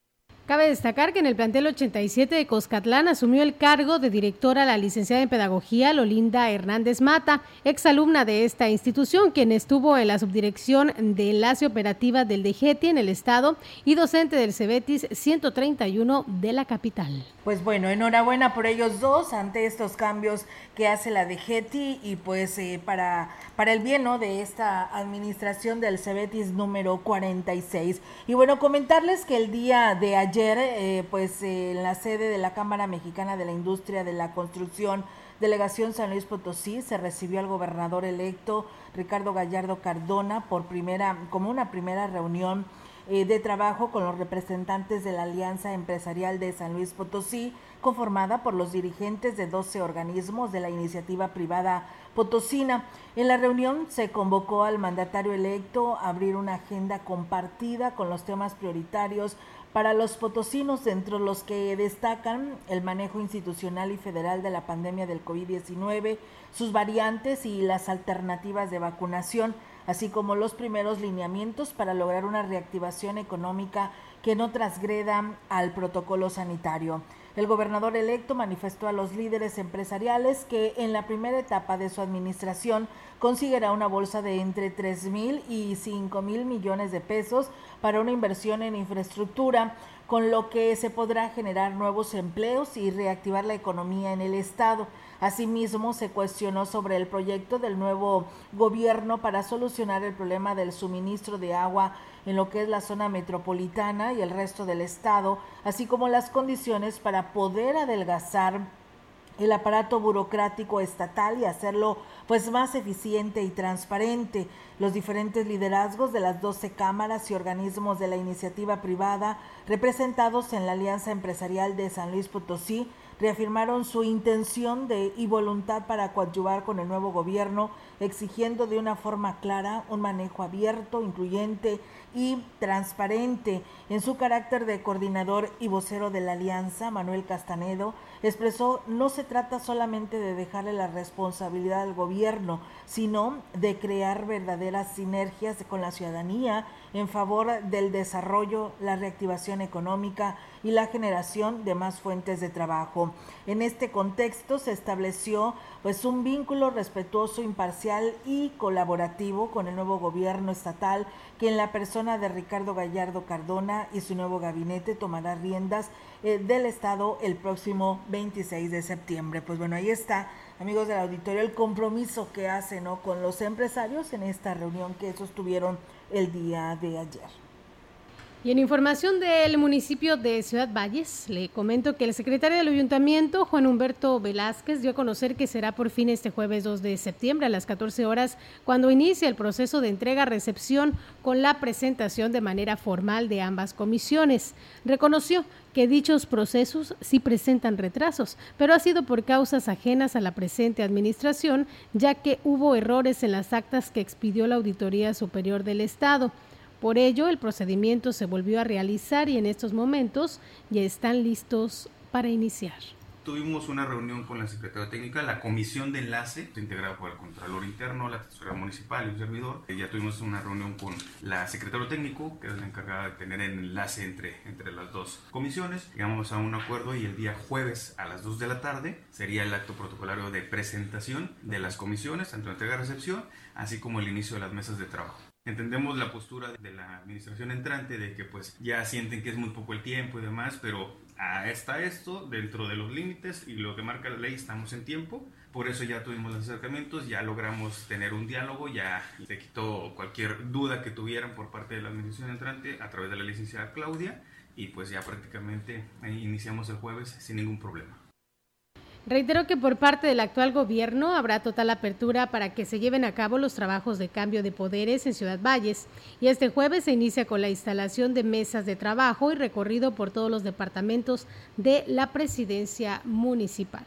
Cabe destacar que en el plantel 87 de Coscatlán asumió el cargo de directora la licenciada en Pedagogía Lolinda Hernández Mata, exalumna de esta institución, quien estuvo en la subdirección de enlace operativa del DGETI en el estado y docente del CEBETIS 131 de la capital. Pues bueno, enhorabuena por ellos dos ante estos cambios que hace la DGETI y pues eh, para, para el bien ¿no? de esta administración del CEBETIS número 46. Y bueno, comentarles que el día de ayer Ayer, eh, pues en la sede de la Cámara Mexicana de la Industria de la Construcción, Delegación San Luis Potosí, se recibió al gobernador electo Ricardo Gallardo Cardona por primera, como una primera reunión eh, de trabajo con los representantes de la Alianza Empresarial de San Luis Potosí, conformada por los dirigentes de 12 organismos de la iniciativa privada Potosina. En la reunión se convocó al mandatario electo a abrir una agenda compartida con los temas prioritarios para los potosinos, dentro de los que destacan el manejo institucional y federal de la pandemia del COVID-19, sus variantes y las alternativas de vacunación, así como los primeros lineamientos para lograr una reactivación económica que no transgreda al protocolo sanitario. El gobernador electo manifestó a los líderes empresariales que en la primera etapa de su administración conseguirá una bolsa de entre 3 mil y 5 mil millones de pesos para una inversión en infraestructura, con lo que se podrá generar nuevos empleos y reactivar la economía en el Estado. Asimismo, se cuestionó sobre el proyecto del nuevo gobierno para solucionar el problema del suministro de agua en lo que es la zona metropolitana y el resto del estado, así como las condiciones para poder adelgazar el aparato burocrático estatal y hacerlo pues más eficiente y transparente. Los diferentes liderazgos de las 12 cámaras y organismos de la iniciativa privada representados en la Alianza Empresarial de San Luis Potosí reafirmaron su intención de, y voluntad para coadyuvar con el nuevo gobierno, exigiendo de una forma clara un manejo abierto, incluyente y transparente. En su carácter de coordinador y vocero de la alianza, Manuel Castanedo expresó no se trata solamente de dejarle la responsabilidad al gobierno, sino de crear verdaderas sinergias con la ciudadanía en favor del desarrollo, la reactivación económica y la generación de más fuentes de trabajo. En este contexto se estableció pues un vínculo respetuoso, imparcial y colaborativo con el nuevo gobierno estatal que en la persona de Ricardo Gallardo Cardona y su nuevo gabinete tomará riendas eh, del Estado el próximo 26 de septiembre. Pues bueno, ahí está, amigos del auditorio, el compromiso que hace ¿no? con los empresarios en esta reunión que sostuvieron el día de ayer. Y en información del municipio de Ciudad Valles, le comento que el secretario del ayuntamiento, Juan Humberto Velázquez, dio a conocer que será por fin este jueves 2 de septiembre a las 14 horas cuando inicie el proceso de entrega-recepción con la presentación de manera formal de ambas comisiones. Reconoció que dichos procesos sí presentan retrasos, pero ha sido por causas ajenas a la presente administración, ya que hubo errores en las actas que expidió la Auditoría Superior del Estado. Por ello, el procedimiento se volvió a realizar y en estos momentos ya están listos para iniciar. tuvimos una reunión con la Secretaría Técnica, la comisión de enlace, integrada por el Contralor Interno, la Tesorería Municipal y un servidor. Eh, ya tuvimos una reunión con la Secretaria Técnico, que es la encargada de tener el enlace entre, entre las dos comisiones. Llegamos a un acuerdo y el día jueves a las 2 de la tarde sería el acto protocolario de presentación de las comisiones, tanto entrega y recepción, así como el inicio de las mesas de trabajo. Entendemos la postura de la administración entrante de que pues ya sienten que es muy poco el tiempo y demás, pero está esto dentro de los límites y lo que marca la ley estamos en tiempo. Por eso ya tuvimos los acercamientos, ya logramos tener un diálogo, ya se quitó cualquier duda que tuvieran por parte de la administración entrante a través de la licenciada Claudia y pues ya prácticamente iniciamos el jueves sin ningún problema. Reitero que por parte del actual gobierno habrá total apertura para que se lleven a cabo los trabajos de cambio de poderes en Ciudad Valles y este jueves se inicia con la instalación de mesas de trabajo y recorrido por todos los departamentos de la presidencia municipal.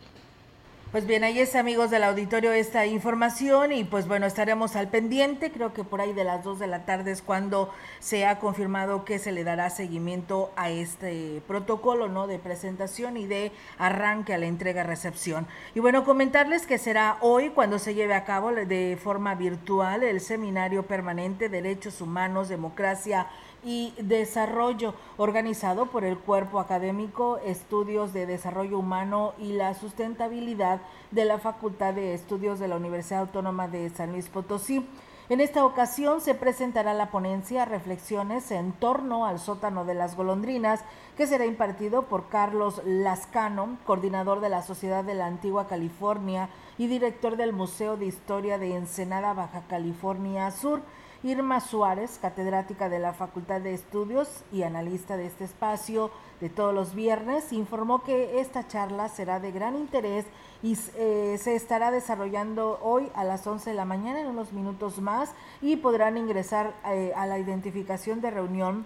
Pues bien, ahí es amigos del auditorio esta información y pues bueno, estaremos al pendiente, creo que por ahí de las 2 de la tarde es cuando se ha confirmado que se le dará seguimiento a este protocolo, ¿no? De presentación y de arranque a la entrega-recepción. Y bueno, comentarles que será hoy cuando se lleve a cabo de forma virtual el seminario permanente Derechos Humanos, Democracia y Desarrollo, organizado por el Cuerpo Académico Estudios de Desarrollo Humano y la Sustentabilidad de la Facultad de Estudios de la Universidad Autónoma de San Luis Potosí. En esta ocasión se presentará la ponencia Reflexiones en torno al sótano de las golondrinas, que será impartido por Carlos Lascano, coordinador de la Sociedad de la Antigua California y director del Museo de Historia de Ensenada, Baja California Sur. Irma Suárez, catedrática de la Facultad de Estudios y analista de este espacio de todos los viernes, informó que esta charla será de gran interés y eh, se estará desarrollando hoy a las 11 de la mañana en unos minutos más y podrán ingresar eh, a la identificación de reunión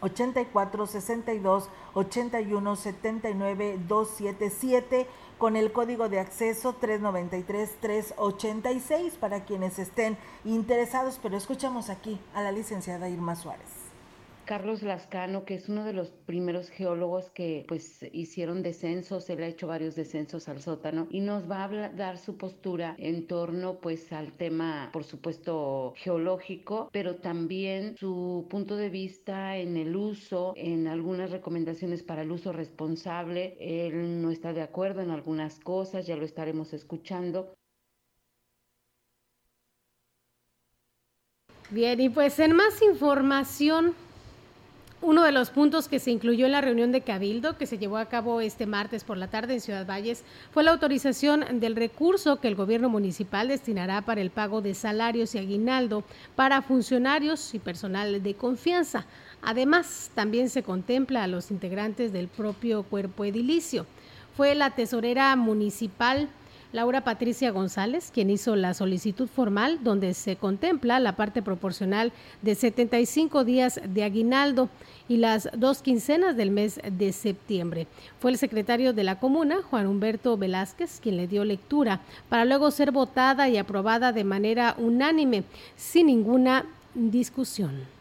84 62 81 79 277 con el código de acceso 393-386 para quienes estén interesados, pero escuchamos aquí a la licenciada Irma Suárez. Carlos Lascano, que es uno de los primeros geólogos que pues hicieron descensos, él ha hecho varios descensos al sótano y nos va a dar su postura en torno pues al tema, por supuesto, geológico, pero también su punto de vista en el uso, en algunas recomendaciones para el uso responsable. Él no está de acuerdo en algunas cosas, ya lo estaremos escuchando. Bien, y pues en más información, uno de los puntos que se incluyó en la reunión de Cabildo que se llevó a cabo este martes por la tarde en Ciudad Valles fue la autorización del recurso que el gobierno municipal destinará para el pago de salarios y aguinaldo para funcionarios y personal de confianza. Además, también se contempla a los integrantes del propio cuerpo edilicio. Fue la tesorera municipal Laura Patricia González, quien hizo la solicitud formal donde se contempla la parte proporcional de 75 días de aguinaldo y las dos quincenas del mes de septiembre. Fue el secretario de la comuna, Juan Humberto Velázquez, quien le dio lectura para luego ser votada y aprobada de manera unánime, sin ninguna discusión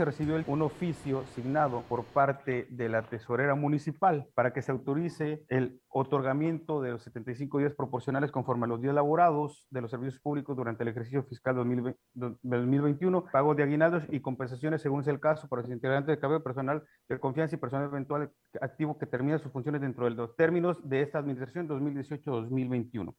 se recibió un oficio signado por parte de la tesorera municipal para que se autorice el otorgamiento de los 75 días proporcionales conforme a los días laborados de los servicios públicos durante el ejercicio fiscal 2021, pago de aguinaldos y compensaciones según sea el caso para los integrantes de cabello personal de confianza y personal eventual activo que termina sus funciones dentro de los términos de esta administración 2018-2021.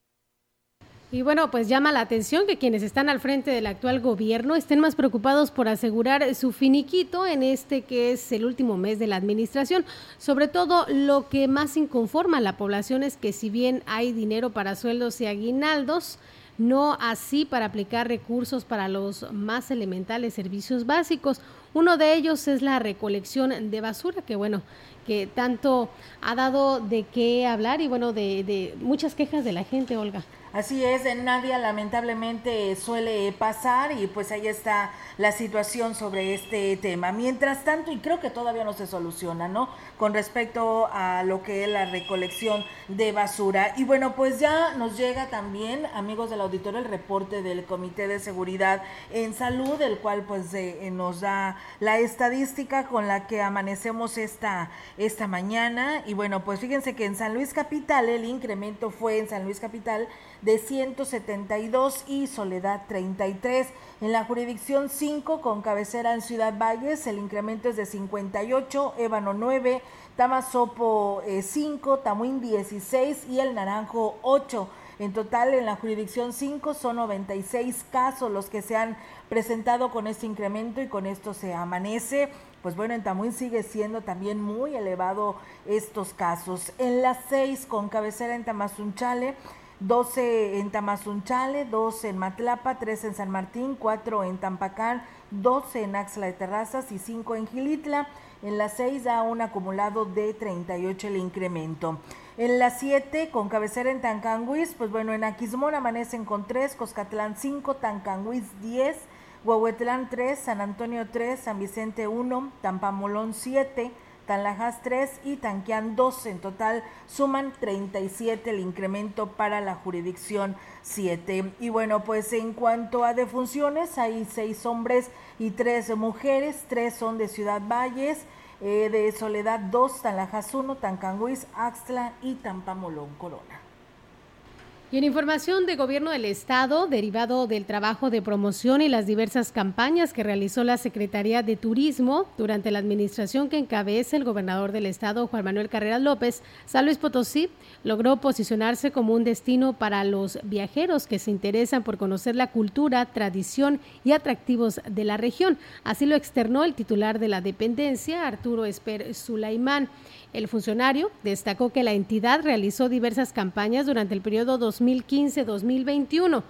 Y bueno, pues llama la atención que quienes están al frente del actual gobierno estén más preocupados por asegurar su finiquito en este que es el último mes de la administración. Sobre todo lo que más inconforma a la población es que si bien hay dinero para sueldos y aguinaldos, no así para aplicar recursos para los más elementales servicios básicos. Uno de ellos es la recolección de basura, que bueno, que tanto ha dado de qué hablar y bueno, de, de muchas quejas de la gente, Olga. Así es, en Nadia lamentablemente suele pasar y pues ahí está la situación sobre este tema. Mientras tanto, y creo que todavía no se soluciona, ¿no? Con respecto a lo que es la recolección de basura. Y bueno, pues ya nos llega también, amigos del auditorio, el reporte del Comité de Seguridad en Salud, el cual pues eh, nos da la estadística con la que amanecemos esta, esta mañana. Y bueno, pues fíjense que en San Luis Capital el incremento fue en San Luis Capital de 172 y Soledad 33. En la jurisdicción 5 con cabecera en Ciudad Valles el incremento es de 58, Ébano 9, Tamazopo 5, eh, Tamuín 16 y el Naranjo 8. En total, en la jurisdicción 5 son 96 casos los que se han presentado con este incremento y con esto se amanece. Pues bueno, en Tamuín sigue siendo también muy elevado estos casos. En las 6 con cabecera en Tamazunchale, 12 en Tamazunchale, 12 en Matlapa, 3 en San Martín, 4 en Tampacán, 12 en Axla de Terrazas y 5 en Gilitla. En las 6 da un acumulado de 38 el incremento. En las 7, con cabecera en Tancanguis, pues bueno, en Aquismón amanecen con 3, Coscatlán 5, Tancanguis 10, Huehuetlán 3, San Antonio 3, San Vicente 1, Tampamolón 7, Tanlajas 3 y Tanquián 2. En total suman 37 el incremento para la jurisdicción 7. Y bueno, pues en cuanto a defunciones, hay 6 hombres y 3 mujeres, 3 son de Ciudad Valles. Eh, de Soledad 2, Tanlajas 1, Tancanguis, Axtla y Tampamolón Corona. Y en información de gobierno del Estado, derivado del trabajo de promoción y las diversas campañas que realizó la Secretaría de Turismo durante la administración que encabeza el gobernador del Estado, Juan Manuel Carreras López, San Luis Potosí logró posicionarse como un destino para los viajeros que se interesan por conocer la cultura, tradición y atractivos de la región. Así lo externó el titular de la dependencia, Arturo Esper Sulaimán. El funcionario destacó que la entidad realizó diversas campañas durante el periodo 2015-2021.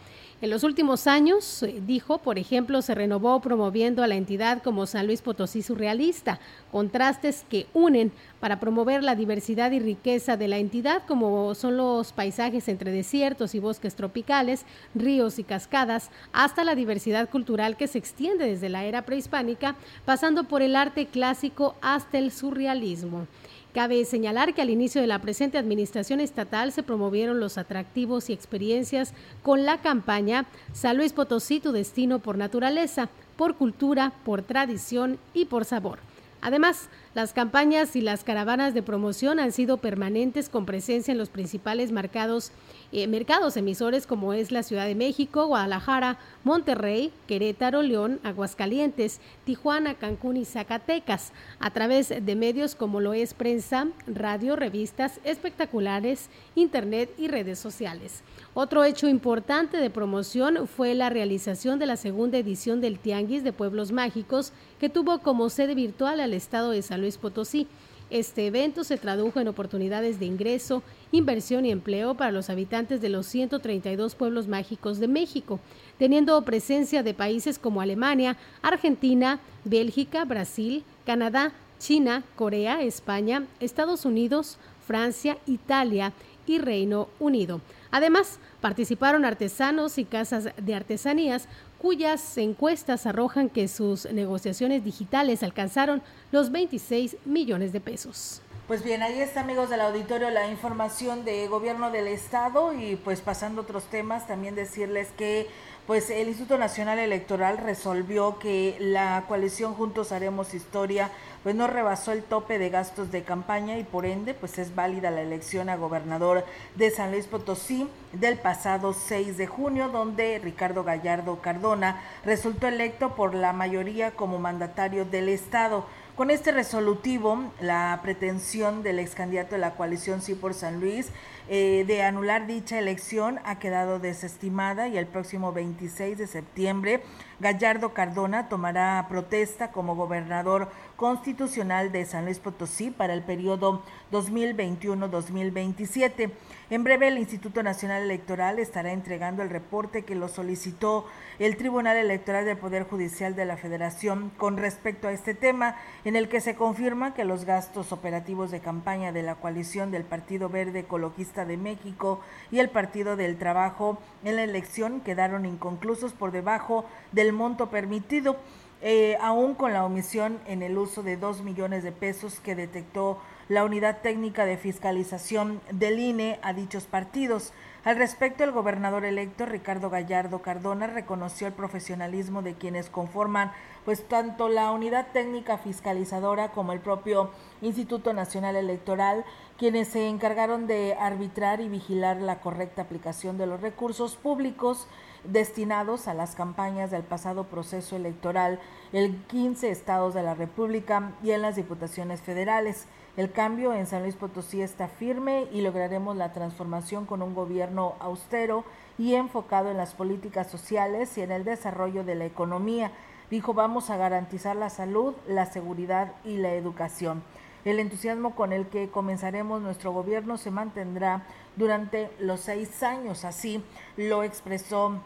En los últimos años, eh, dijo, por ejemplo, se renovó promoviendo a la entidad como San Luis Potosí Surrealista, contrastes que unen para promover la diversidad y riqueza de la entidad, como son los paisajes entre desiertos y bosques tropicales, ríos y cascadas, hasta la diversidad cultural que se extiende desde la era prehispánica, pasando por el arte clásico hasta el surrealismo. Cabe señalar que al inicio de la presente administración estatal se promovieron los atractivos y experiencias con la campaña San Luis Potosí, tu destino por naturaleza, por cultura, por tradición y por sabor. Además, las campañas y las caravanas de promoción han sido permanentes con presencia en los principales mercados, eh, mercados emisores como es la Ciudad de México, Guadalajara, Monterrey, Querétaro, León, Aguascalientes, Tijuana, Cancún y Zacatecas, a través de medios como lo es prensa, radio, revistas, espectaculares, internet y redes sociales. Otro hecho importante de promoción fue la realización de la segunda edición del Tianguis de Pueblos Mágicos, que tuvo como sede virtual al estado de San Luis Potosí. Este evento se tradujo en oportunidades de ingreso, inversión y empleo para los habitantes de los 132 pueblos mágicos de México, teniendo presencia de países como Alemania, Argentina, Bélgica, Brasil, Canadá, China, Corea, España, Estados Unidos, Francia, Italia y Reino Unido. Además, participaron artesanos y casas de artesanías cuyas encuestas arrojan que sus negociaciones digitales alcanzaron los 26 millones de pesos. Pues bien, ahí está amigos del auditorio la información de gobierno del estado y pues pasando otros temas, también decirles que pues el Instituto Nacional Electoral resolvió que la coalición Juntos Haremos Historia pues no rebasó el tope de gastos de campaña y por ende pues es válida la elección a gobernador de San Luis Potosí del pasado 6 de junio donde Ricardo Gallardo Cardona resultó electo por la mayoría como mandatario del estado. Con este resolutivo, la pretensión del ex candidato de la coalición Sí por San Luis eh, de anular dicha elección ha quedado desestimada y el próximo 26 de septiembre Gallardo Cardona tomará protesta como gobernador constitucional de San Luis Potosí para el periodo 2021-2027. En breve, el Instituto Nacional Electoral estará entregando el reporte que lo solicitó el Tribunal Electoral del Poder Judicial de la Federación con respecto a este tema, en el que se confirma que los gastos operativos de campaña de la coalición del Partido Verde Ecologista de México y el Partido del Trabajo en la elección quedaron inconclusos por debajo del monto permitido. Eh, aún con la omisión en el uso de dos millones de pesos que detectó la unidad técnica de fiscalización del INE a dichos partidos. Al respecto, el gobernador electo Ricardo Gallardo Cardona reconoció el profesionalismo de quienes conforman pues tanto la unidad técnica fiscalizadora como el propio Instituto Nacional Electoral, quienes se encargaron de arbitrar y vigilar la correcta aplicación de los recursos públicos destinados a las campañas del pasado proceso electoral en 15 estados de la República y en las diputaciones federales. El cambio en San Luis Potosí está firme y lograremos la transformación con un gobierno austero y enfocado en las políticas sociales y en el desarrollo de la economía. Dijo, vamos a garantizar la salud, la seguridad y la educación. El entusiasmo con el que comenzaremos nuestro gobierno se mantendrá durante los seis años, así lo expresó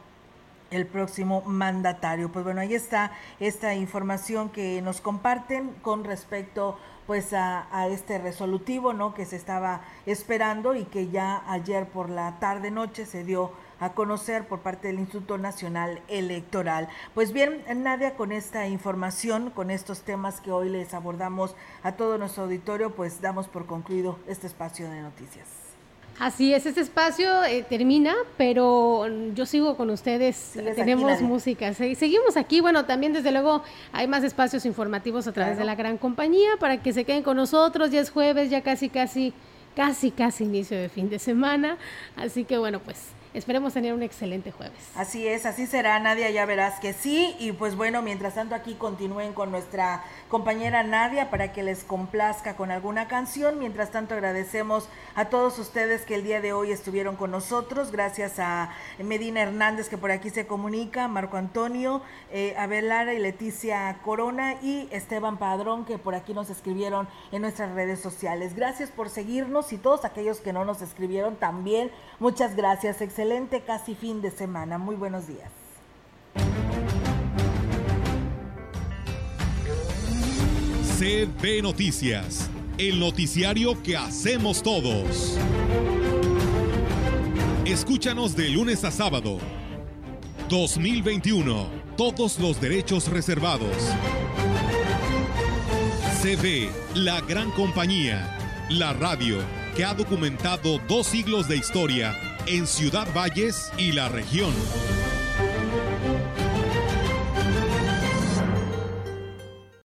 el próximo mandatario. Pues bueno, ahí está esta información que nos comparten con respecto pues a, este resolutivo, ¿no? Que se estaba esperando y que ya ayer por la tarde noche se dio a conocer por parte del Instituto Nacional Electoral. Pues bien, Nadia, con esta información, con estos temas que hoy les abordamos a todo nuestro auditorio, pues damos por concluido este espacio de noticias. Así es, este espacio eh, termina, pero yo sigo con ustedes, tenemos música, seguimos aquí, bueno, también desde luego hay más espacios informativos a través de la gran compañía para que se queden con nosotros, ya es jueves, ya casi, casi, casi, casi inicio de fin de semana, así que bueno, pues Esperemos tener un excelente jueves. Así es, así será, Nadia, ya verás que sí. Y pues bueno, mientras tanto aquí continúen con nuestra compañera Nadia para que les complazca con alguna canción. Mientras tanto agradecemos a todos ustedes que el día de hoy estuvieron con nosotros. Gracias a Medina Hernández que por aquí se comunica, Marco Antonio, eh, y Leticia Corona y Esteban Padrón que por aquí nos escribieron en nuestras redes sociales. Gracias por seguirnos y todos aquellos que no nos escribieron también. Muchas gracias. Excelente excelente casi fin de semana. Muy buenos días. CB Noticias, el noticiario que hacemos todos. Escúchanos de lunes a sábado. 2021. Todos los derechos reservados. CB, la gran compañía. La radio que ha documentado dos siglos de historia en Ciudad Valles y la región.